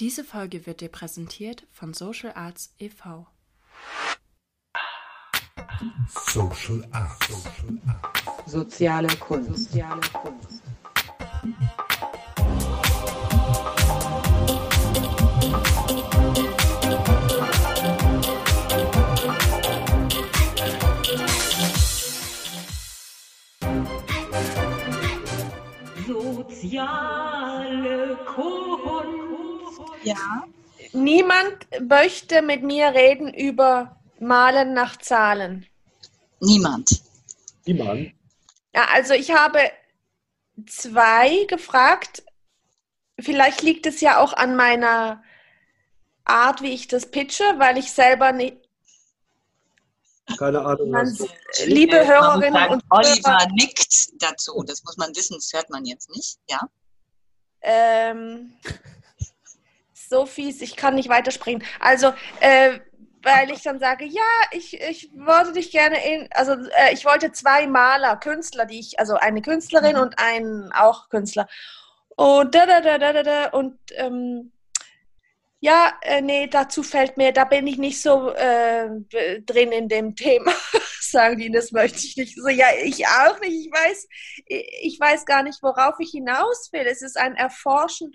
Diese Folge wird dir präsentiert von Social Arts e.V. Social Art. Social Art. Soziale Kunst. Soziale Kunst. Soziale Kunst. Ja. Niemand möchte mit mir reden über Malen nach Zahlen. Niemand. Niemand. Ja, also ich habe zwei gefragt. Vielleicht liegt es ja auch an meiner Art, wie ich das pitche, weil ich selber nicht. Keine Ahnung. Man, was du- liebe Äh, Hörerinnen man und sagt, Oliver Hörer, nickt dazu. Das muss man wissen, das hört man jetzt nicht. Ja. ähm, so fies, ich kann nicht weiterspringen. Also, äh, weil ich dann sage, ja, ich, ich wollte dich gerne in, also äh, ich wollte zwei Maler, Künstler, die ich, also eine Künstlerin und einen auch Künstler. Und da, da, da, da, da, da, und ähm, ja, äh, nee, dazu fällt mir, da bin ich nicht so äh, drin in dem Thema, sagen die, das möchte ich nicht. So, ja, ich auch nicht. Ich weiß, ich weiß gar nicht, worauf ich hinaus will. Es ist ein Erforschen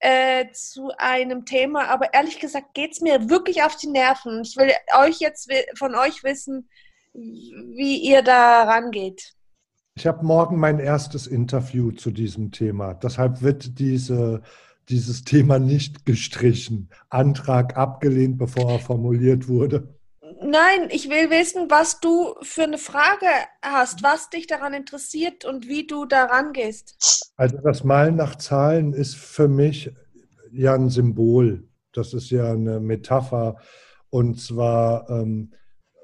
äh, zu einem Thema, aber ehrlich gesagt geht es mir wirklich auf die Nerven. Ich will euch jetzt von euch wissen, wie ihr da rangeht. Ich habe morgen mein erstes Interview zu diesem Thema. Deshalb wird diese, dieses Thema nicht gestrichen. Antrag abgelehnt, bevor er formuliert wurde. Nein, ich will wissen, was du für eine Frage hast, was dich daran interessiert und wie du da rangehst. Also das Malen nach Zahlen ist für mich ja ein Symbol. Das ist ja eine Metapher. Und zwar, ähm,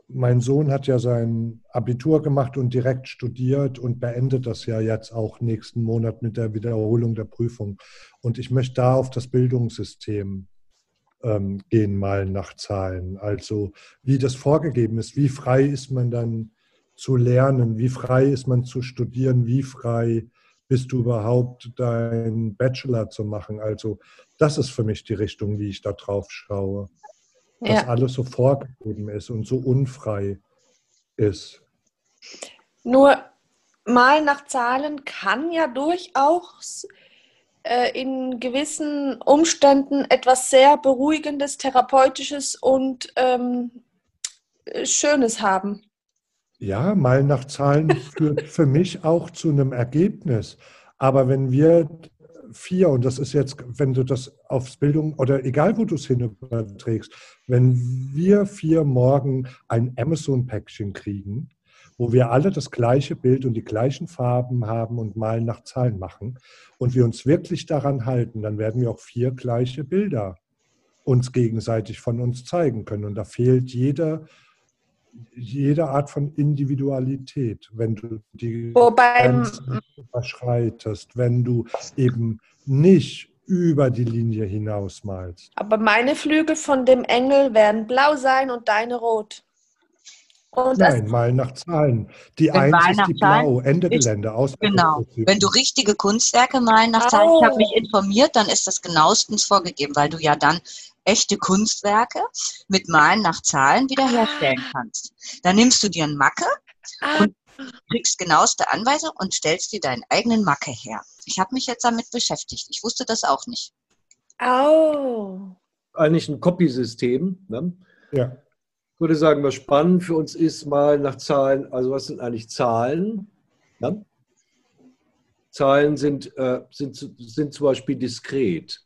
mein Sohn hat ja sein Abitur gemacht und direkt studiert und beendet das ja jetzt auch nächsten Monat mit der Wiederholung der Prüfung. Und ich möchte da auf das Bildungssystem ähm, gehen, mal nach Zahlen. Also wie das vorgegeben ist, wie frei ist man dann zu lernen, wie frei ist man zu studieren, wie frei bist du überhaupt deinen Bachelor zu machen. Also das ist für mich die Richtung, wie ich da drauf schaue. Dass Ja. alles so vorgegeben ist und so unfrei ist. Nur mal nach Zahlen kann ja durchaus äh, in gewissen Umständen etwas sehr Beruhigendes, Therapeutisches und ähm, äh, Schönes haben. Ja, mal nach Zahlen führt für mich auch zu einem Ergebnis. Aber wenn wir vier, und das ist jetzt, wenn du das aufs Bildung oder egal wo du es hin überträgst, wenn wir vier morgen ein Amazon-Päckchen kriegen, wo wir alle das gleiche Bild und die gleichen Farben haben und mal nach Zahlen machen und wir uns wirklich daran halten, dann werden wir auch vier gleiche Bilder uns gegenseitig von uns zeigen können. Und da fehlt jeder, jede Art von Individualität, wenn du die Wobei, Grenzen überschreitest, wenn du eben nicht über die Linie hinausmalst. aber meine Flügel von dem Engel werden blau sein und deine rot. Und Nein, mal nach Zahlen. Die Eins ist die blau, Ende Gelände, aus. Genau. Wenn du richtige Kunstwerke malen nach Zahlen, ich habe Oh. mich informiert, dann ist das genauestens vorgegeben, weil du ja dann echte Kunstwerke mit Malen nach Zahlen wiederherstellen kannst. Dann nimmst du dir einen Macke, ah, kriegst genaueste Anweisung und stellst dir deinen eigenen Macke her. Ich habe mich jetzt damit beschäftigt. Ich wusste das auch nicht. au. Eigentlich ein Copy-System. Ne? Ja. Ich würde sagen, was spannend für uns ist, mal nach Zahlen, also was sind eigentlich Zahlen? Ne? Zahlen sind, äh, sind, sind zum Beispiel diskret.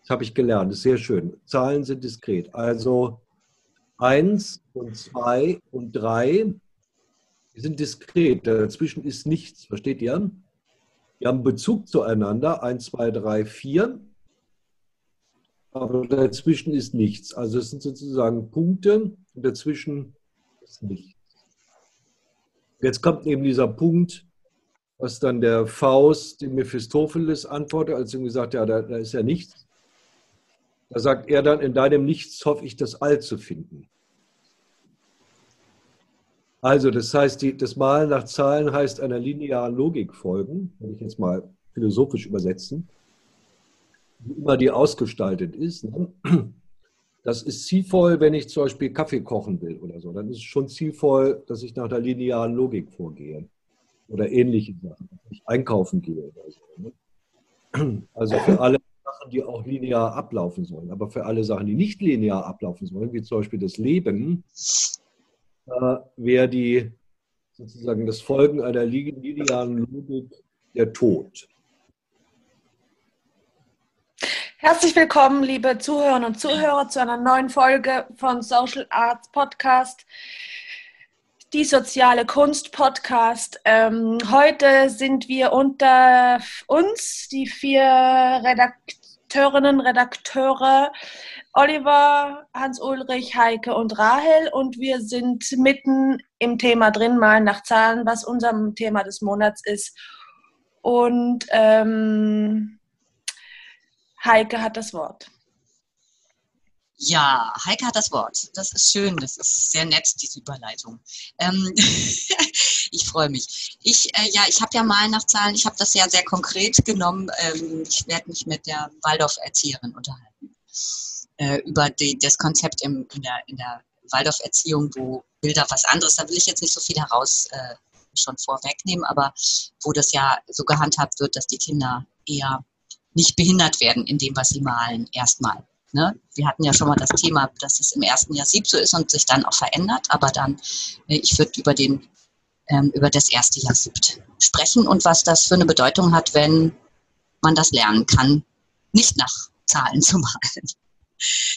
Das habe ich gelernt, das ist sehr schön. Zahlen sind diskret. Also eins und zwei und drei die sind diskret. Dazwischen ist nichts, versteht ihr? Die haben Bezug zueinander. Eins, zwei, drei, vier. Aber dazwischen ist nichts. Also es sind sozusagen Punkte und dazwischen ist nichts. Jetzt kommt eben dieser Punkt, was dann der Faust dem Mephistopheles antwortet, als ihm gesagt ja, da, da ist ja nichts. Da sagt er dann, in deinem Nichts hoffe ich, das All zu finden. Also, das heißt, die, das Malen nach Zahlen heißt einer linearen Logik folgen, wenn ich jetzt mal philosophisch übersetzen. Wie immer die ausgestaltet ist. Ne? Das ist zielvoll, wenn ich zum Beispiel Kaffee kochen will oder so. Dann ist es schon zielvoll, dass ich nach der linearen Logik vorgehe. Oder ähnliche Sachen, dass ich einkaufen gehe oder so. Ne? Also für alle Sachen, die auch linear ablaufen sollen. Aber für alle Sachen, die nicht linear ablaufen sollen, wie zum Beispiel das Leben, äh, wäre die sozusagen das Folgen einer linearen Logik der Tod. Herzlich willkommen, liebe Zuhörerinnen und Zuhörer, zu einer neuen Folge von Social Arts Podcast, die soziale Kunst Podcast. Ähm, heute sind wir unter uns, die vier Redakteurinnen, Redakteure, Oliver, Hans-Ulrich, Heike und Rahel und wir sind mitten im Thema drin, mal nach Zahlen, was unser Thema des Monats ist. Und ähm, Heike hat das Wort. Ja, Heike hat das Wort. Das ist schön, das ist sehr nett, diese Überleitung. Ähm, ich freue mich. Ich, äh, ja, ich habe ja mal nach Zahlen, ich habe das ja sehr konkret genommen. Ähm, ich werde mich mit der Waldorf-Erzieherin unterhalten. Äh, über die, das Konzept im, in der, in der Waldorf-Erziehung, wo Bilder was anderes, da will ich jetzt nicht so viel heraus äh, schon vorwegnehmen, aber wo das ja so gehandhabt wird, dass die Kinder eher nicht behindert werden in dem, was sie malen, erstmal. Ne? Wir hatten ja schon mal das Thema, dass es im ersten Jahr sieb so ist und sich dann auch verändert, aber dann, äh, ich würde über den ähm, über das erste Jahr siebt sprechen und was das für eine Bedeutung hat, wenn man das lernen kann, nicht nach Zahlen zu malen.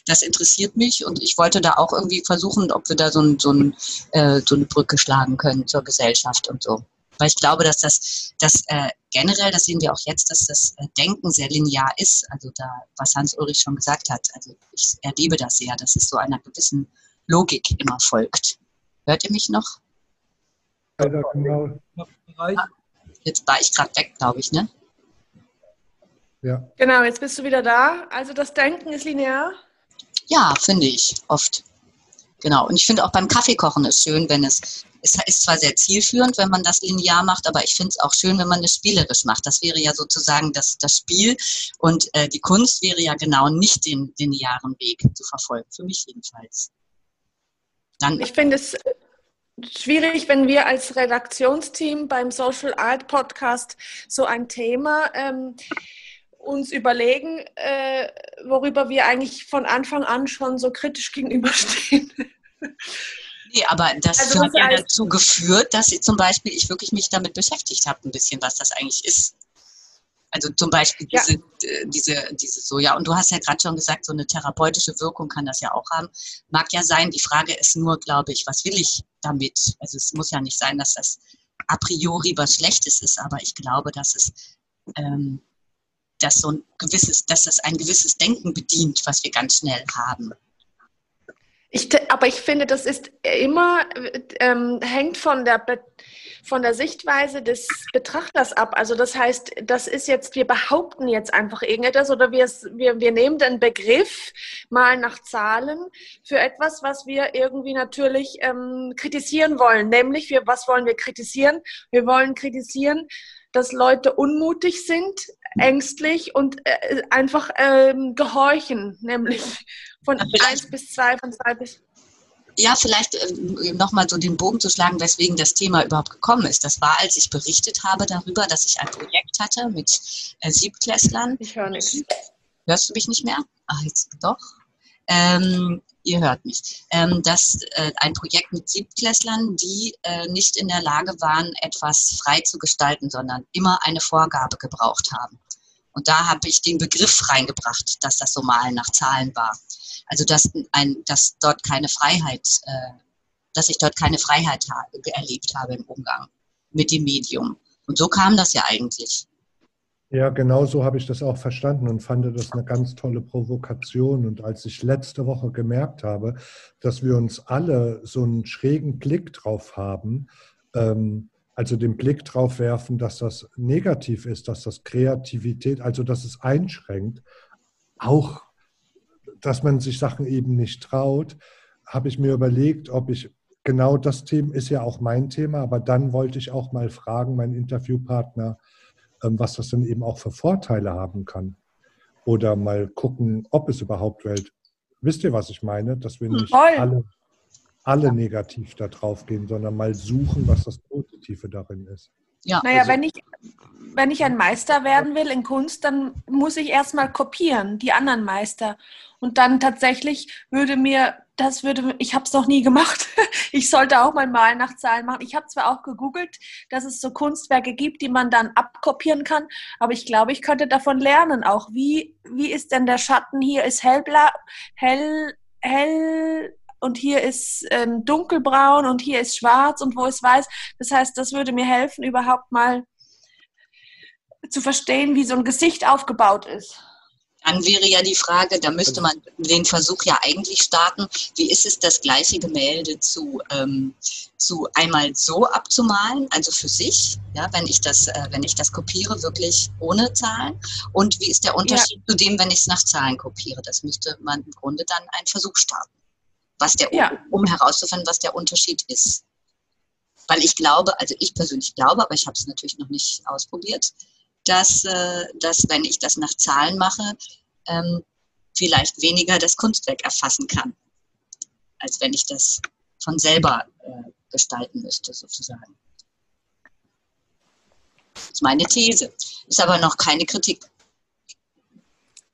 Das interessiert mich und ich wollte da auch irgendwie versuchen, ob wir da so, ein, so, ein, äh, so eine Brücke schlagen können zur Gesellschaft und so. Weil ich glaube, dass das, das äh, generell, das sehen wir auch jetzt, dass das äh, Denken sehr linear ist. Also da, was Hans-Ulrich schon gesagt hat, also ich erlebe das sehr, dass es so einer gewissen Logik immer folgt. Hört ihr mich noch? Ja, genau. Jetzt war ich gerade weg, glaube ich, ne? Ja. Genau, jetzt bist du wieder da. Also das Denken ist linear? Ja, finde ich, oft. Genau. Und ich finde auch beim Kaffeekochen ist schön, wenn es es ist zwar sehr zielführend, wenn man das linear macht, aber ich finde es auch schön, wenn man es spielerisch macht. Das wäre ja sozusagen das, das Spiel und äh, die Kunst wäre ja genau nicht den linearen Weg zu verfolgen, für mich jedenfalls. Dann ich finde es schwierig, wenn wir als Redaktionsteam beim Social Art Podcast so ein Thema ähm, uns überlegen, äh, worüber wir eigentlich von Anfang an schon so kritisch gegenüberstehen. Nee, aber das also, hat ja dazu geführt, dass ich zum Beispiel ich wirklich mich damit beschäftigt habe, ein bisschen, was das eigentlich ist. Also zum Beispiel diese, ja. Äh, diese, diese so, ja, und du hast ja gerade schon gesagt, so eine therapeutische Wirkung kann das ja auch haben. Mag ja sein, die Frage ist nur, glaube ich, was will ich damit? Also es muss ja nicht sein, dass das a priori was Schlechtes ist, aber ich glaube, dass es ähm, dass so ein gewisses, dass das ein gewisses Denken bedient, was wir ganz schnell haben. Ich, aber ich finde, das ist immer, ähm, hängt von der, von der Sichtweise des Betrachters ab. Also das heißt, das ist jetzt, wir behaupten jetzt einfach irgendetwas oder wir, wir, wir nehmen den Begriff mal nach Zahlen für etwas, was wir irgendwie natürlich ähm, kritisieren wollen. Nämlich, wir, was wollen wir kritisieren? Wir wollen kritisieren, dass Leute unmutig sind, ängstlich und äh, einfach ähm, gehorchen, nämlich von eins bis zwei, von zwei bis. Ja, vielleicht äh, nochmal so den Bogen zu schlagen, weswegen das Thema überhaupt gekommen ist. Das war, als ich berichtet habe darüber, dass ich ein Projekt hatte mit äh, Siebtklässlern. Ich höre nichts. Hörst du mich nicht mehr? Ach, jetzt doch. Ähm, ihr hört mich. Ähm, das äh, ein Projekt mit Siebtklässlern, die äh, nicht in der Lage waren, etwas frei zu gestalten, sondern immer eine Vorgabe gebraucht haben. Und da habe ich den Begriff reingebracht, dass das so Malen nach Zahlen war. Also dass, ein, dass dort keine Freiheit, äh, dass ich dort keine Freiheit ha erlebt habe im Umgang mit dem Medium. Und so kam das ja eigentlich. Ja, genau so habe ich das auch verstanden und fand das eine ganz tolle Provokation. Und als ich letzte Woche gemerkt habe, dass wir uns alle so einen schrägen Blick drauf haben, ähm, also den Blick drauf werfen, dass das negativ ist, dass das Kreativität, also dass es einschränkt, auch dass man sich Sachen eben nicht traut, habe ich mir überlegt, ob ich genau das Thema ist ja auch mein Thema, aber dann wollte ich auch mal fragen, meinen Interviewpartner, was das denn eben auch für Vorteile haben kann. oder mal gucken, ob es überhaupt Welt. Wisst ihr, was ich meine? Dass wir nicht Voll. alle, alle negativ da drauf gehen, sondern mal suchen, was das Positive darin ist. Ja, Naja, also, wenn ich, wenn ich ein Meister werden will in Kunst, dann muss ich erstmal kopieren, die anderen Meister. Und dann tatsächlich würde mir, das würde, ich habe es noch nie gemacht. Ich sollte auch mal Malen nach Zahlen machen. Ich habe zwar auch gegoogelt, dass es so Kunstwerke gibt, die man dann abkopieren kann, aber ich glaube, ich könnte davon lernen auch. Wie, wie ist denn der Schatten hier? Ist hellblau, hell, hell und hier ist ähm, dunkelbraun und hier ist schwarz und wo ist weiß. Das heißt, das würde mir helfen, überhaupt mal zu verstehen, wie so ein Gesicht aufgebaut ist. Dann wäre ja die Frage, da müsste man den Versuch ja eigentlich starten, wie ist es, das gleiche Gemälde zu, ähm, zu einmal so abzumalen, also für sich, ja, wenn ich das, äh, wenn ich das kopiere, wirklich ohne Zahlen. Und wie ist der Unterschied zu dem, wenn ich es nach Zahlen kopiere? Das müsste man im Grunde dann einen Versuch starten. Was der, Ja. um herauszufinden, was der Unterschied ist. Weil ich glaube, also ich persönlich glaube, aber ich habe es natürlich noch nicht ausprobiert, dass, äh, dass wenn ich das nach Zahlen mache, ähm, vielleicht weniger das Kunstwerk erfassen kann, als wenn ich das von selber äh, gestalten müsste, sozusagen. Das ist meine These. Ist aber noch keine Kritik.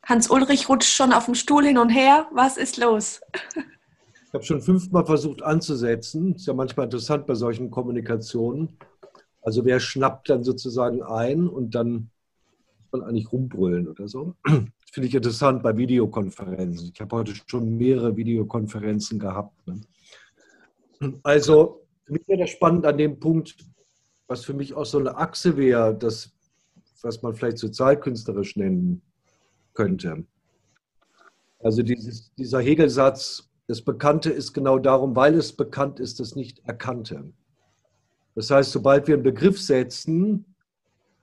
Hans-Ulrich rutscht schon auf dem Stuhl hin und her. Was ist los? Ich habe schon fünfmal versucht anzusetzen. Ist ja manchmal interessant bei solchen Kommunikationen. Also wer schnappt dann sozusagen ein und dann muss man eigentlich rumbrüllen oder so. Das finde ich interessant bei Videokonferenzen. Ich habe heute schon mehrere Videokonferenzen gehabt. Ne? Also für mich wäre das spannend an dem Punkt, was für mich auch so eine Achse wäre, das, was man vielleicht sozialkünstlerisch nennen könnte. Also dieses, dieser Hegelsatz, das Bekannte ist genau darum, weil es bekannt ist, das nicht Erkannte. Das heißt, sobald wir einen Begriff setzen,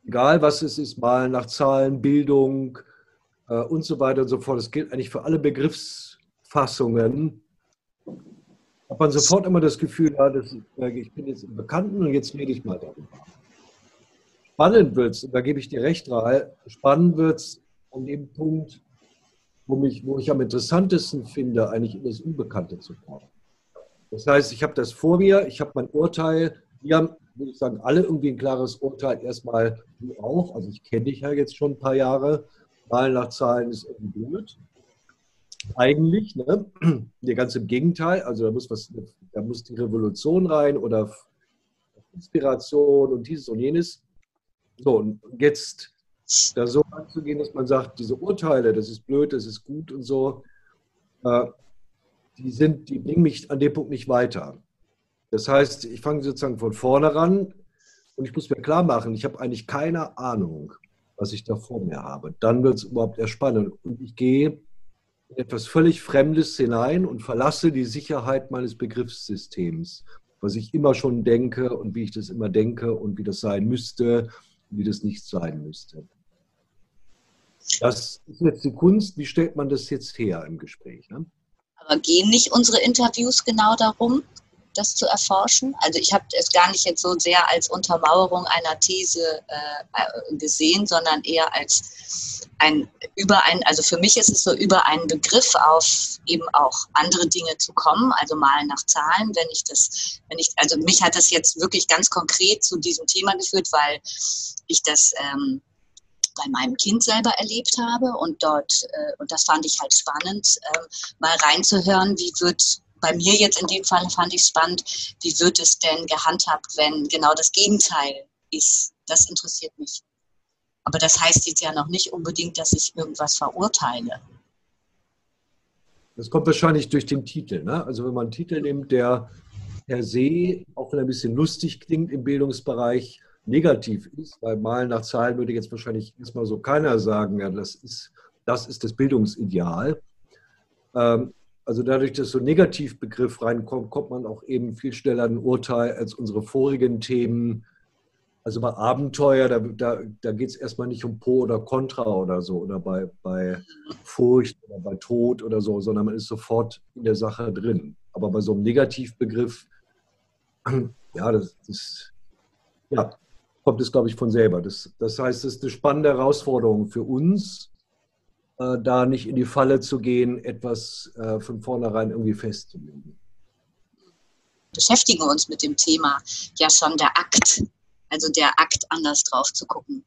egal was es ist, mal nach Zahlen, Bildung äh, und so weiter und so fort, das gilt eigentlich für alle Begriffsfassungen, hat man sofort immer das Gefühl, ja, das, äh, ich bin jetzt im Bekannten und jetzt rede ich mal darüber. Spannend wird es, da gebe ich dir recht, Rahel, spannend wird es an dem Punkt, wo, mich, wo ich am interessantesten finde, eigentlich in das Unbekannte zu kommen. Das heißt, ich habe das vor mir, ich habe mein Urteil, wir haben, würde ich sagen, alle irgendwie ein klares Urteil, erstmal du auch, also ich kenne dich ja jetzt schon ein paar Jahre, Zahlen nach Zahlen ist irgendwie blöd. Eigentlich, ne? Ja, ganz im Gegenteil, also da muss was, da muss die Revolution rein oder Inspiration und dieses und jenes. So, und jetzt da so anzugehen, dass man sagt, diese Urteile, das ist blöd, das ist gut und so, äh, die, sind, die bringen mich an dem Punkt nicht weiter. Das heißt, ich fange sozusagen von vorne ran und ich muss mir klar machen, ich habe eigentlich keine Ahnung, was ich da vor mir habe. Dann wird es überhaupt erst spannend. Und ich gehe in etwas völlig Fremdes hinein und verlasse die Sicherheit meines Begriffssystems, was ich immer schon denke und wie ich das immer denke und wie das sein müsste, wie das nicht sein müsste. Das ist jetzt die Kunst. Wie stellt man das jetzt her im Gespräch? Ne? Aber gehen nicht unsere Interviews genau darum, das zu erforschen? Also ich habe es gar nicht jetzt so sehr als Untermauerung einer These äh, gesehen, sondern eher als ein über ein, also für mich ist es so über einen Begriff auf eben auch andere Dinge zu kommen, also mal nach Zahlen, wenn ich das, wenn ich, also mich hat das jetzt wirklich ganz konkret zu diesem Thema geführt, weil ich das ähm, bei meinem Kind selber erlebt habe und dort, äh, und das fand ich halt spannend, äh, mal reinzuhören, wie wird bei mir jetzt in dem Fall fand ich spannend, wie wird es denn gehandhabt, wenn genau das Gegenteil ist. Das interessiert mich. Aber das heißt jetzt ja noch nicht unbedingt, dass ich irgendwas verurteile. Das kommt wahrscheinlich durch den Titel. Ne? Also wenn man einen Titel nimmt, der per se, auch wenn er ein bisschen lustig klingt im Bildungsbereich, negativ ist, weil Malen nach Zahlen würde jetzt wahrscheinlich erstmal so keiner sagen, ja, das ist das, ist das Bildungsideal. Ähm, also dadurch, dass so ein Negativbegriff reinkommt, kommt man auch eben viel schneller ein Urteil als unsere vorigen Themen. Also bei Abenteuer, da, da, da geht es erstmal nicht um Pro oder Contra oder so, oder bei, bei Furcht oder bei Tod oder so, sondern man ist sofort in der Sache drin. Aber bei so einem Negativbegriff, ja, das, das ja, kommt es, glaube ich, von selber. Das, das heißt, es ist eine spannende Herausforderung für uns, da nicht in die Falle zu gehen, etwas äh, von vornherein irgendwie festzulegen. beschäftigen uns mit dem Thema ja schon der Akt, also der Akt anders drauf zu gucken.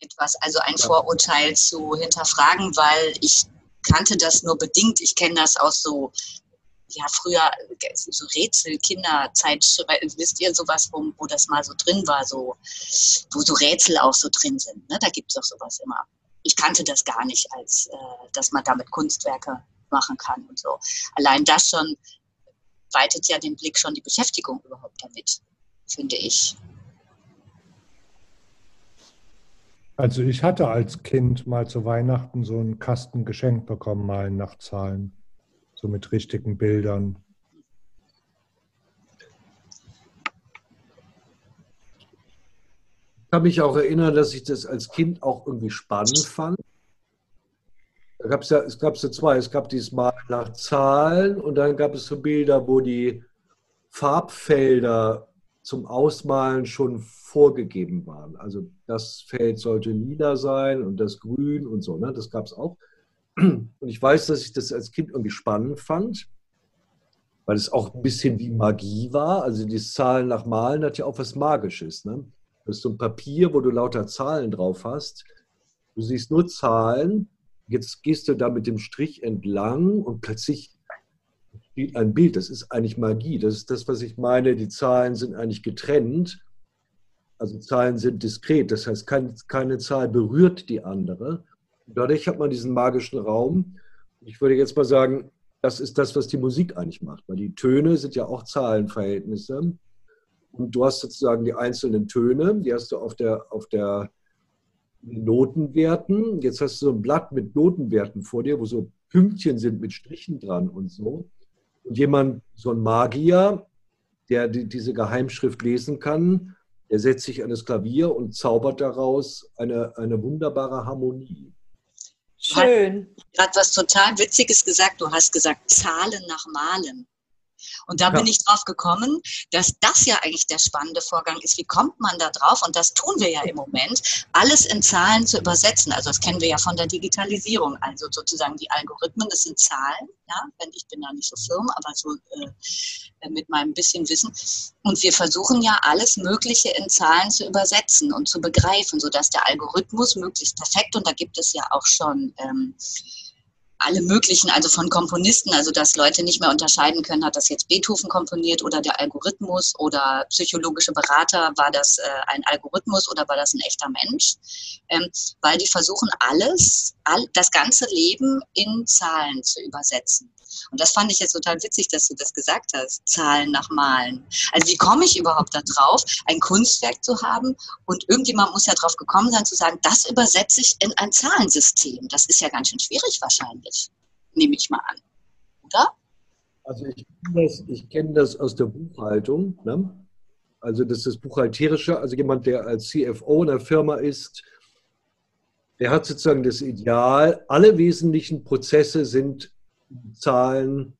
Etwas, also ein Vorurteil zu hinterfragen, weil ich kannte das nur bedingt. Ich kenne das aus so, ja, früher so Rätsel, Kinderzeit, wisst ihr sowas, wo, wo das mal so drin war, so, wo so Rätsel auch so drin sind. Ne? Da gibt es doch sowas immer. Ich kannte das gar nicht, als äh, dass man damit Kunstwerke machen kann und so. Allein das schon weitet ja den Blick schon die Beschäftigung überhaupt damit, finde ich. Also ich hatte als Kind mal zu Weihnachten so einen Kasten geschenkt bekommen, mal nach Zahlen. So mit richtigen Bildern. Kann mich auch erinnern, dass ich das als Kind auch irgendwie spannend fand. Da gab es ja, es gab so zwei. Es gab diesmal nach Zahlen und dann gab es so Bilder, wo die Farbfelder zum Ausmalen schon vorgegeben waren. Also das Feld sollte lila sein und das grün und so. Ne? Das gab es auch. Und ich weiß, dass ich das als Kind irgendwie spannend fand, weil es auch ein bisschen wie Magie war. Also die Zahlen nach Malen hat ja auch was Magisches. Ne? Das ist so ein Papier, wo du lauter Zahlen drauf hast. Du siehst nur Zahlen. Jetzt gehst du da mit dem Strich entlang und plötzlich steht ein Bild. Das ist eigentlich Magie. Das ist das, was ich meine. Die Zahlen sind eigentlich getrennt. Also Zahlen sind diskret. Das heißt, keine, keine Zahl berührt die andere. Dadurch hat man diesen magischen Raum. Ich würde jetzt mal sagen, das ist das, was die Musik eigentlich macht. Weil die Töne sind ja auch Zahlenverhältnisse. Und du hast sozusagen die einzelnen Töne, die hast du auf der, auf der Notenwerten. Jetzt hast du so ein Blatt mit Notenwerten vor dir, wo so Pünktchen sind mit Strichen dran und so. Und jemand, so ein Magier, der die, diese Geheimschrift lesen kann, der setzt sich an das Klavier und zaubert daraus eine, eine wunderbare Harmonie. Schön. Gerade was total Witziges gesagt. Du hast gesagt, Zahlen nach Malen. Und da Ja. bin ich drauf gekommen, dass das ja eigentlich der spannende Vorgang ist. Wie kommt man da drauf? Und das tun wir ja im Moment, alles in Zahlen zu übersetzen. Also das kennen wir ja von der Digitalisierung. Also sozusagen die Algorithmen, das sind Zahlen. Ja, wenn ich bin da nicht so firm, aber so äh, mit meinem bisschen Wissen. Und wir versuchen ja alles Mögliche in Zahlen zu übersetzen und zu begreifen, sodass der Algorithmus möglichst perfekt, und da gibt es ja auch schon ähm, alle möglichen, also von Komponisten, also dass Leute nicht mehr unterscheiden können, hat das jetzt Beethoven komponiert oder der Algorithmus oder psychologische Berater, war das äh, ein Algorithmus oder war das ein echter Mensch? Ähm, weil die versuchen alles, all, das ganze Leben in Zahlen zu übersetzen. Und das fand ich jetzt total witzig, dass du das gesagt hast, Zahlen nach Malen. Also wie komme ich überhaupt da drauf, ein Kunstwerk zu haben und irgendjemand muss ja drauf gekommen sein zu sagen, das übersetze ich in ein Zahlensystem. Das ist ja ganz schön schwierig wahrscheinlich, nehme ich mal an. Oder? Also ich kenne das, kenn das aus der Buchhaltung. Ne? Also das ist das Buchhalterische. Also jemand, der als CFO einer Firma ist, der hat sozusagen das Ideal, alle wesentlichen Prozesse sind in Zahlen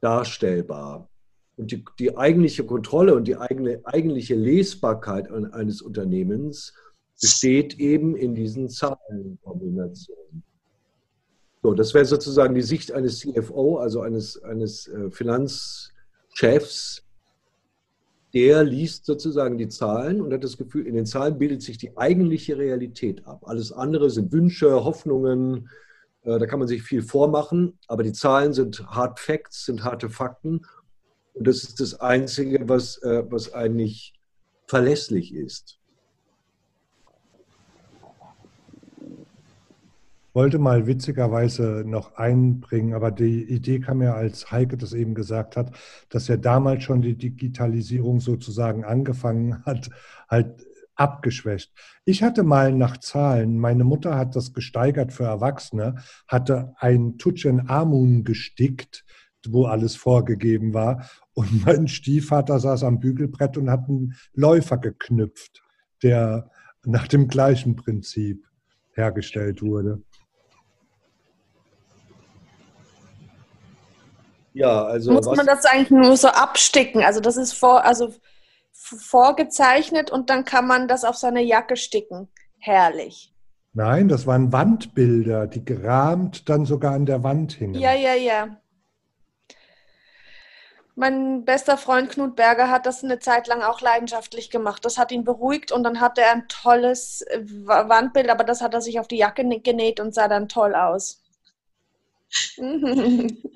darstellbar. Und die, die eigentliche Kontrolle und die eigene, eigentliche Lesbarkeit eines Unternehmens besteht eben in diesen Zahlenkombinationen. So, das wäre sozusagen die Sicht eines CFO, also eines, eines äh, Finanzchefs. Der liest sozusagen die Zahlen und hat das Gefühl, in den Zahlen bildet sich die eigentliche Realität ab. Alles andere sind Wünsche, Hoffnungen, da kann man sich viel vormachen, aber die Zahlen sind Hard Facts, sind harte Fakten. Und das ist das Einzige, was, äh, was eigentlich verlässlich ist. wollte mal witzigerweise noch einbringen, aber die Idee kam ja, als Heike das eben gesagt hat, dass ja damals schon die Digitalisierung sozusagen angefangen hat, halt abgeschwächt. Ich hatte mal nach Zahlen, meine Mutter hat das gesteigert für Erwachsene, hatte ein Tutschen Amun gestickt, wo alles vorgegeben war. Und mein Stiefvater saß am Bügelbrett und hat einen Läufer geknüpft, der nach dem gleichen Prinzip hergestellt wurde. Ja, also Muss was, man das eigentlich nur so absticken? Also das ist vor, also vorgezeichnet und dann kann man das auf seine Jacke sticken. Herrlich. Nein, das waren Wandbilder, die gerahmt dann sogar an der Wand hingen. Ja, ja, ja. Mein bester Freund Knut Berger hat das eine Zeit lang auch leidenschaftlich gemacht. Das hat ihn beruhigt und dann hatte er ein tolles Wa- Wandbild, aber das hat er sich auf die Jacke genäht und sah dann toll aus.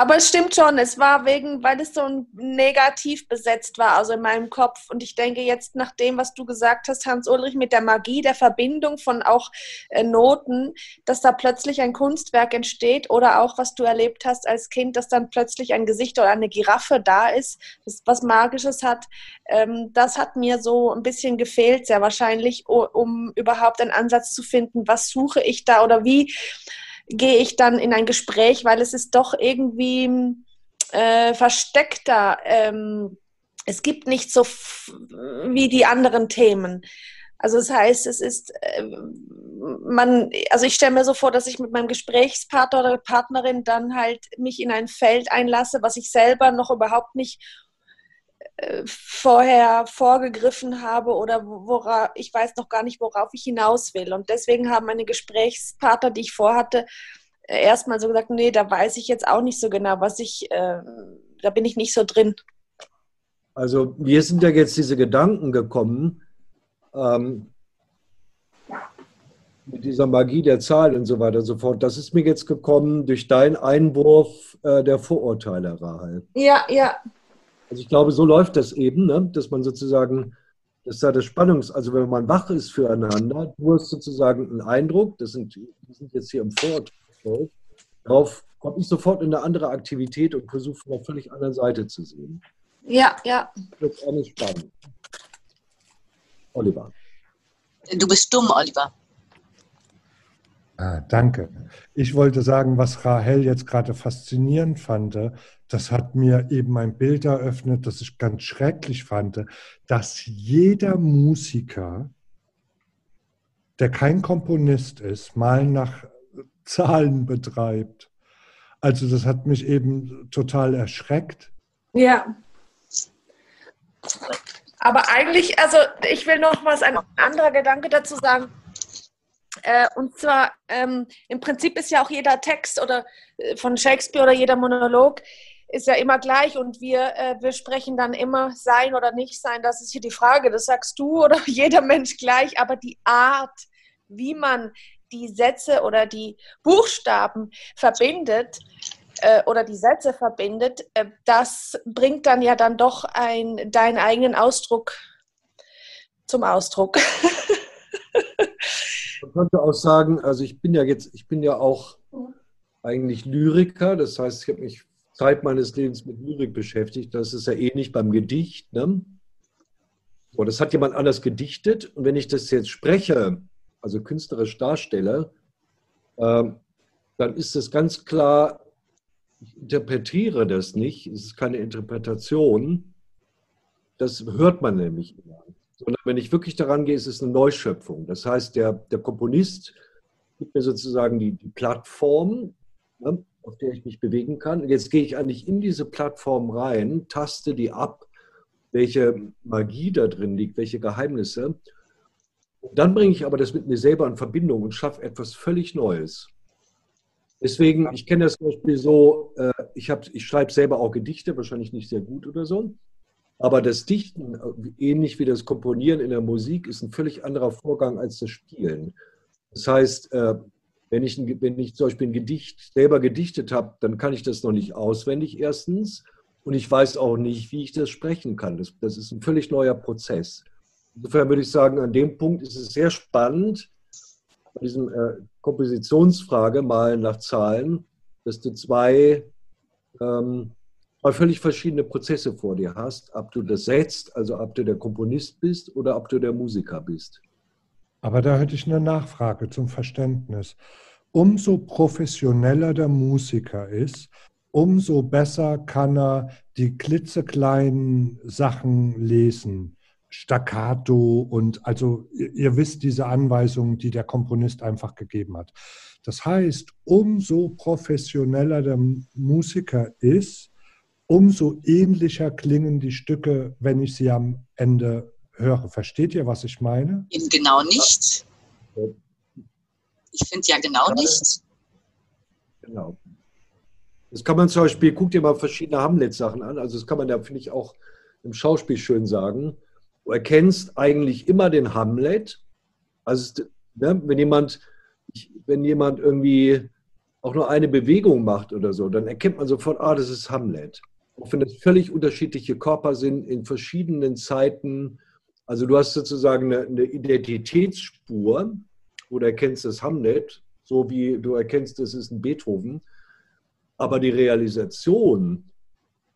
Aber es stimmt schon, es war wegen, weil es so negativ besetzt war, also in meinem Kopf. Und ich denke jetzt nach dem, was du gesagt hast, Hans-Ulrich, mit der Magie der Verbindung von auch äh, Noten, dass da plötzlich ein Kunstwerk entsteht oder auch, was du erlebt hast als Kind, dass dann plötzlich ein Gesicht oder eine Giraffe da ist, das was Magisches hat, ähm, das hat mir so ein bisschen gefehlt, sehr wahrscheinlich, um überhaupt einen Ansatz zu finden, was suche ich da oder wie gehe ich dann in ein Gespräch, weil es ist doch irgendwie äh, versteckter. Ähm, es gibt nicht so wie die anderen Themen. Also das heißt, es ist, äh, man, also ich stelle mir so vor, dass ich mit meinem Gesprächspartner oder Partnerin dann halt mich in ein Feld einlasse, was ich selber noch überhaupt nicht vorher vorgegriffen habe oder worauf ich weiß noch gar nicht, worauf ich hinaus will. Und deswegen haben meine Gesprächspartner, die ich vorhatte, äh, erstmal so gesagt, nee, da weiß ich jetzt auch nicht so genau, was ich, äh, da bin ich nicht so drin. Also mir sind ja jetzt diese Gedanken gekommen, ähm, mit dieser Magie der Zahl und so weiter und so fort. Das ist mir jetzt gekommen durch deinen Einwurf äh, der Vorurteile, Rahel. Ja, ja, Also ich glaube, so läuft das eben, ne? dass man sozusagen, dass da das Spannungs-, also wenn man wach ist füreinander, du hast sozusagen einen Eindruck, das sind, wir sind jetzt hier im Vorurteil, darauf komme ich sofort in eine andere Aktivität und versuche von einer völlig anderen Seite zu sehen. ja, ja. Das ist alles spannend. Oliver. Du bist dumm, Oliver. Ah, danke. Ich wollte sagen, was Rahel jetzt gerade faszinierend fand, das hat mir eben ein Bild eröffnet, das ich ganz schrecklich fand, dass jeder Musiker, der kein Komponist ist, mal nach Zahlen betreibt. Also das hat mich eben total erschreckt. Ja. Aber eigentlich, also ich will noch was, ein anderer Gedanke dazu sagen. Äh, und zwar, ähm, im Prinzip ist ja auch jeder Text oder äh, von Shakespeare oder jeder Monolog ist ja immer gleich und wir, äh, wir sprechen dann immer sein oder nicht sein. Das ist hier die Frage. Das sagst du oder jeder Mensch gleich, aber die Art, wie man die Sätze oder die Buchstaben verbindet, äh, oder die Sätze verbindet, äh, das bringt dann ja dann doch ein, deinen eigenen Ausdruck zum Ausdruck. Man könnte auch sagen, also ich bin ja jetzt, ich bin ja auch eigentlich Lyriker, das heißt, ich habe mich Zeit meines Lebens mit Lyrik beschäftigt. Das ist ja ähnlich beim Gedicht. Ne? So, das hat jemand anders gedichtet und wenn ich das jetzt spreche, also künstlerisch darstelle, ähm, dann ist es ganz klar, ich interpretiere das nicht, es ist keine Interpretation, das hört man nämlich immer. Sondern wenn ich wirklich daran gehe, ist es eine Neuschöpfung. Das heißt, der, der Komponist gibt mir sozusagen die, die Plattform, ne, auf der ich mich bewegen kann. Jetzt gehe ich eigentlich in diese Plattform rein, taste die ab, welche Magie da drin liegt, welche Geheimnisse. Dann bringe ich aber das mit mir selber in Verbindung und schaffe etwas völlig Neues. Deswegen, ich kenne das zum Beispiel so, äh, ich, hab, ich schreibe selber auch Gedichte, wahrscheinlich nicht sehr gut oder so. Aber das Dichten, äh, ähnlich wie das Komponieren in der Musik, ist ein völlig anderer Vorgang als das Spielen. Das heißt, äh, wenn ich, wenn ich zum Beispiel ein Gedicht selber gedichtet habe, dann kann ich das noch nicht auswendig erstens. Und ich weiß auch nicht, wie ich das sprechen kann. Das, das ist ein völlig neuer Prozess. Insofern würde ich sagen, an dem Punkt ist es sehr spannend, bei diesem äh, Kompositionsfrage mal nach Zahlen, dass du zwei, ähm, völlig verschiedene Prozesse vor dir hast, ob du das setzt, also ob du der Komponist bist oder ob du der Musiker bist. Aber da hätte ich eine Nachfrage zum Verständnis. Umso professioneller der Musiker ist, umso besser kann er die klitzekleinen Sachen lesen. Staccato und also ihr, wisst diese Anweisungen, die der Komponist einfach gegeben hat. Das heißt, umso professioneller der Musiker ist, umso ähnlicher klingen die Stücke, wenn ich sie am Ende höre. Versteht ihr, was ich meine? Eben genau nicht. Ich finde ja genau nicht. Genau. Das kann man zum Beispiel, guck dir mal verschiedene Hamlet-Sachen an. Also das kann man ja, finde ich, auch im Schauspiel schön sagen. Du erkennst eigentlich immer den Hamlet. Also ne, wenn jemand, wenn jemand irgendwie auch nur eine Bewegung macht oder so, dann erkennt man sofort, ah, das ist Hamlet. Auch wenn das völlig unterschiedliche Körper sind in verschiedenen Zeiten. Also du hast sozusagen eine, eine Identitätsspur, wo du erkennst das Hamlet, so wie du erkennst, das ist ein Beethoven. Aber die Realisation,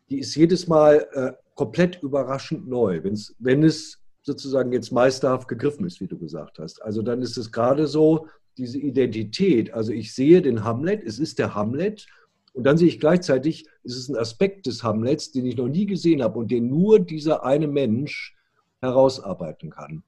die ist jedes Mal äh, komplett überraschend neu, wenn's, wenn es sozusagen jetzt meisterhaft gegriffen ist, wie du gesagt hast. Also dann ist es gerade so, diese Identität, also ich sehe den Hamlet, es ist der Hamlet und dann sehe ich gleichzeitig, es ist ein Aspekt des Hamlets, den ich noch nie gesehen habe und den nur dieser eine Mensch herausarbeiten kann.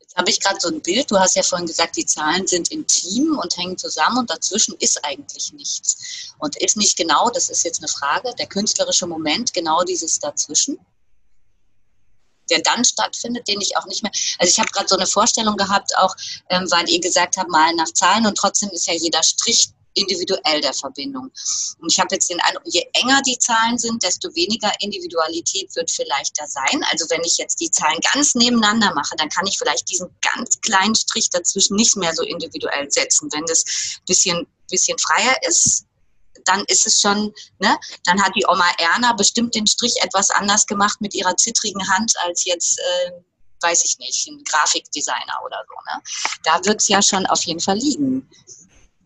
Jetzt habe ich gerade so ein Bild. Du hast ja vorhin gesagt, die Zahlen sind intim und hängen zusammen und dazwischen ist eigentlich nichts. Und ist nicht genau, das ist jetzt eine Frage, der künstlerische Moment genau dieses dazwischen? der dann stattfindet, den ich auch nicht mehr. Also ich habe gerade so eine Vorstellung gehabt, auch ähm, weil ihr gesagt habt, mal nach Zahlen und trotzdem ist ja jeder Strich individuell der Verbindung. Und ich habe jetzt den Eindruck, je enger die Zahlen sind, desto weniger Individualität wird vielleicht da sein. Also wenn ich jetzt die Zahlen ganz nebeneinander mache, dann kann ich vielleicht diesen ganz kleinen Strich dazwischen nicht mehr so individuell setzen. Wenn das ein bisschen, bisschen freier ist, dann ist es schon, ne, dann hat die Oma Erna bestimmt den Strich etwas anders gemacht mit ihrer zittrigen Hand als jetzt, äh, weiß ich nicht, ein Grafikdesigner oder so. Ne? Da wird es ja schon auf jeden Fall liegen.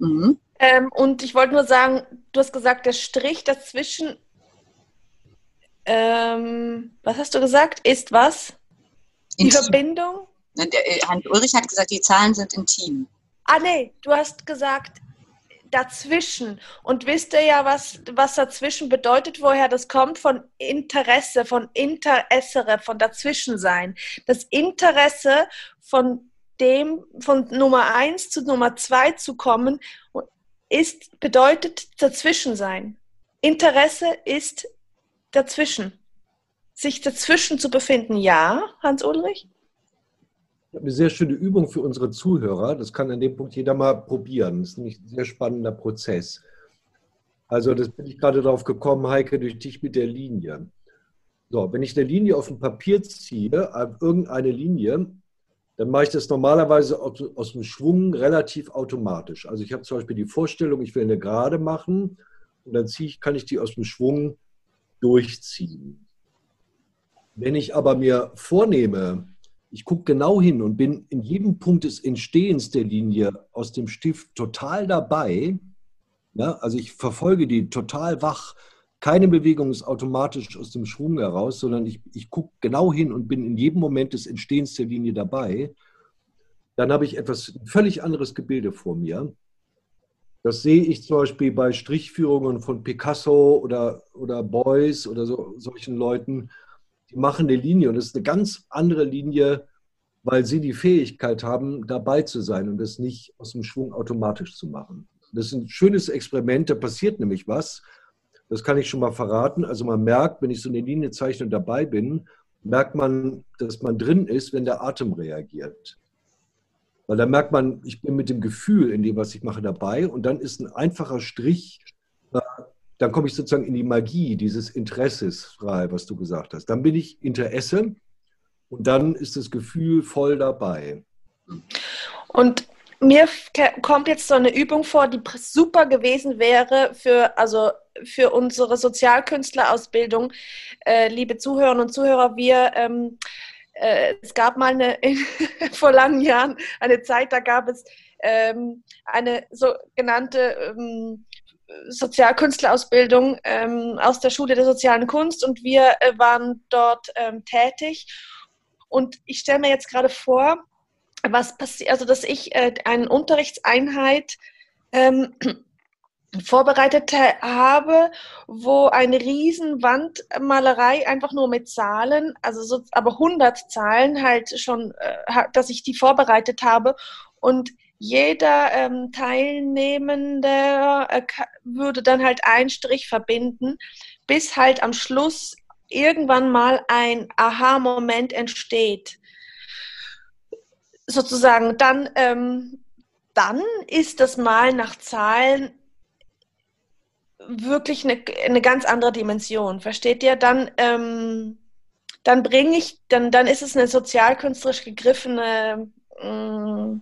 Mhm. Ähm, und ich wollte nur sagen, du hast gesagt, der Strich dazwischen, ähm, was hast du gesagt, ist was? Die Intim. Verbindung? Der, äh, Hans Ulrich hat gesagt, die Zahlen sind intim. Ah, nee, du hast gesagt dazwischen. Und wisst ihr ja, was, was dazwischen bedeutet, woher das kommt? Von Interesse, von Interessere, von dazwischen sein. Das Interesse von dem, von Nummer eins zu Nummer zwei zu kommen, ist, bedeutet dazwischen sein. Interesse ist dazwischen. Sich dazwischen zu befinden, ja, Hans Ulrich? Ich habe eine sehr schöne Übung für unsere Zuhörer. Das kann an dem Punkt jeder mal probieren. Das ist nämlich ein sehr spannender Prozess. Also, das bin ich gerade darauf gekommen, Heike, durch dich mit der Linie. So, wenn ich eine Linie auf dem Papier ziehe, irgendeine Linie, dann mache ich das normalerweise aus dem Schwung relativ automatisch. Also ich habe zum Beispiel die Vorstellung, ich will eine Gerade machen und dann ziehe ich, kann ich die aus dem Schwung durchziehen. Wenn ich aber mir vornehme, ich gucke genau hin und bin in jedem Punkt des Entstehens der Linie aus dem Stift total dabei, ja, also ich verfolge die total wach, keine Bewegung ist automatisch aus dem Schwung heraus, sondern ich, ich gucke genau hin und bin in jedem Moment des Entstehens der Linie dabei. Dann habe ich etwas völlig anderes Gebilde vor mir. Das sehe ich zum Beispiel bei Strichführungen von Picasso oder, oder Beuys oder so, solchen Leuten. Die machen eine Linie und es ist eine ganz andere Linie, weil sie die Fähigkeit haben, dabei zu sein und das nicht aus dem Schwung automatisch zu machen. Das ist ein schönes Experiment, da passiert nämlich was. Das kann ich schon mal verraten. Also man merkt, wenn ich so eine Linie zeichne und dabei bin, merkt man, dass man drin ist, wenn der Atem reagiert. Weil da merkt man, ich bin mit dem Gefühl in dem, was ich mache, dabei. Und dann ist ein einfacher Strich, äh, dann komme ich sozusagen in die Magie dieses Interesses frei, was du gesagt hast. Dann bin ich Interesse und dann ist das Gefühl voll dabei. Und mir kommt jetzt so eine Übung vor, die super gewesen wäre für, also für unsere Sozialkünstler-Ausbildung. Äh, liebe Zuhörerinnen und Zuhörer, wir, ähm, äh, es gab mal eine, vor langen Jahren eine Zeit, da gab es ähm, eine sogenannte ähm, Sozialkünstler-Ausbildung ähm, aus der Schule der sozialen Kunst und wir äh, waren dort ähm, tätig. Und ich stelle mir jetzt gerade vor, was passiert, also dass ich äh, eine Unterrichtseinheit ähm, vorbereitet habe, wo eine riesen Wandmalerei einfach nur mit Zahlen, also so, aber 100 Zahlen halt schon, äh, dass ich die vorbereitet habe. Und jeder ähm, Teilnehmende äh, würde dann halt einen Strich verbinden, bis halt am Schluss irgendwann mal ein Aha-Moment entsteht. Sozusagen dann, ähm, dann ist das Mal nach Zahlen wirklich eine, eine ganz andere Dimension. Versteht ihr? Dann, ähm, dann bringe ich, dann, dann ist es eine sozialkünstlerisch gegriffene mh,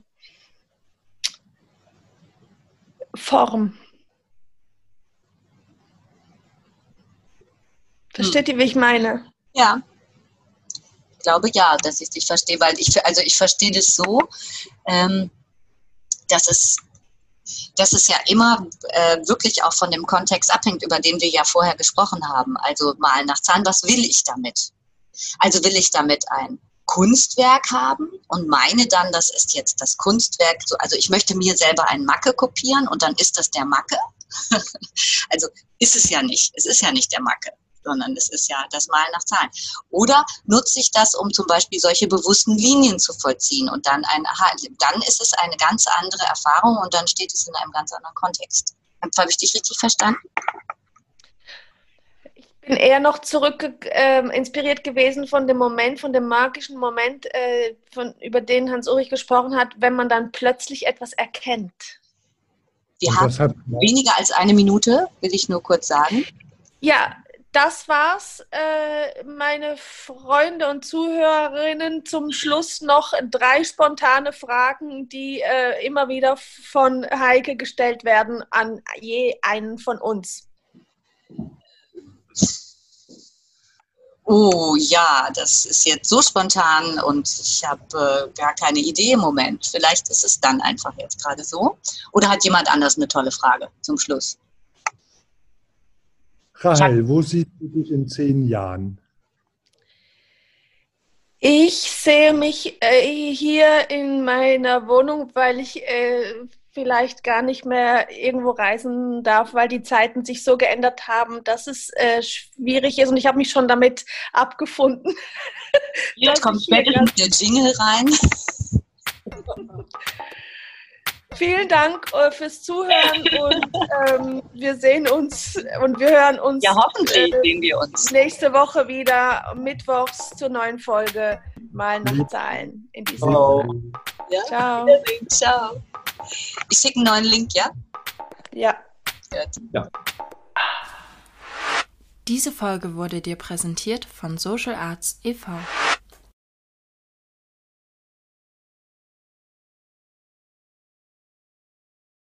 Form. Versteht ihr, wie ich meine? Ja. Ich glaube ja, dass ich dich verstehe, weil ich, also ich verstehe das so, ähm, dass es dass es ja immer äh, wirklich auch von dem Kontext abhängt, über den wir ja vorher gesprochen haben. Also mal nach Zahlen, was will ich damit? Also will ich damit ein Kunstwerk haben und meine dann, das ist jetzt das Kunstwerk. So, also ich möchte mir selber ein Macke kopieren und dann ist das der Macke. also ist es ja nicht. Es ist ja nicht der Macke sondern es ist ja das Malen nach Zahlen. Oder nutze ich das, um zum Beispiel solche bewussten Linien zu vollziehen und dann ein, dann ist es eine ganz andere Erfahrung und dann steht es in einem ganz anderen Kontext. Habe ich dich richtig verstanden? Ich bin eher noch zurück äh, inspiriert gewesen von dem Moment, von dem magischen Moment, äh, von, über den Hans-Ulrich gesprochen hat, wenn man dann plötzlich etwas erkennt. Wir haben hat, weniger als eine Minute, will ich nur kurz sagen. Ja, das war's, äh, meine Freunde und Zuhörerinnen. Zum Schluss noch drei spontane Fragen, die äh, immer wieder von Heike gestellt werden an je einen von uns. Oh ja, das ist jetzt so spontan und ich habe äh, gar keine Idee im Moment. Vielleicht ist es dann einfach jetzt gerade so. Oder hat jemand anders eine tolle Frage zum Schluss? Rahel, wo siehst du dich in zehn Jahren? Ich sehe mich äh, hier in meiner Wohnung, weil ich äh, vielleicht gar nicht mehr irgendwo reisen darf, weil die Zeiten sich so geändert haben, dass es äh, schwierig ist. Und ich habe mich schon damit abgefunden. Jetzt kommt spätestens der Jingle rein. Vielen Dank äh, fürs Zuhören und ähm, wir sehen uns und wir hören uns Ja, hoffentlich sehen wir uns. nächste Woche wieder mittwochs zur neuen Folge mal nach Zahlen. In diesem Ciao. Sinne. Ja? Ciao. Ciao. Ich schicke einen neuen Link, ja? Ja. Gut. Diese Folge wurde dir präsentiert von Social Arts e.V.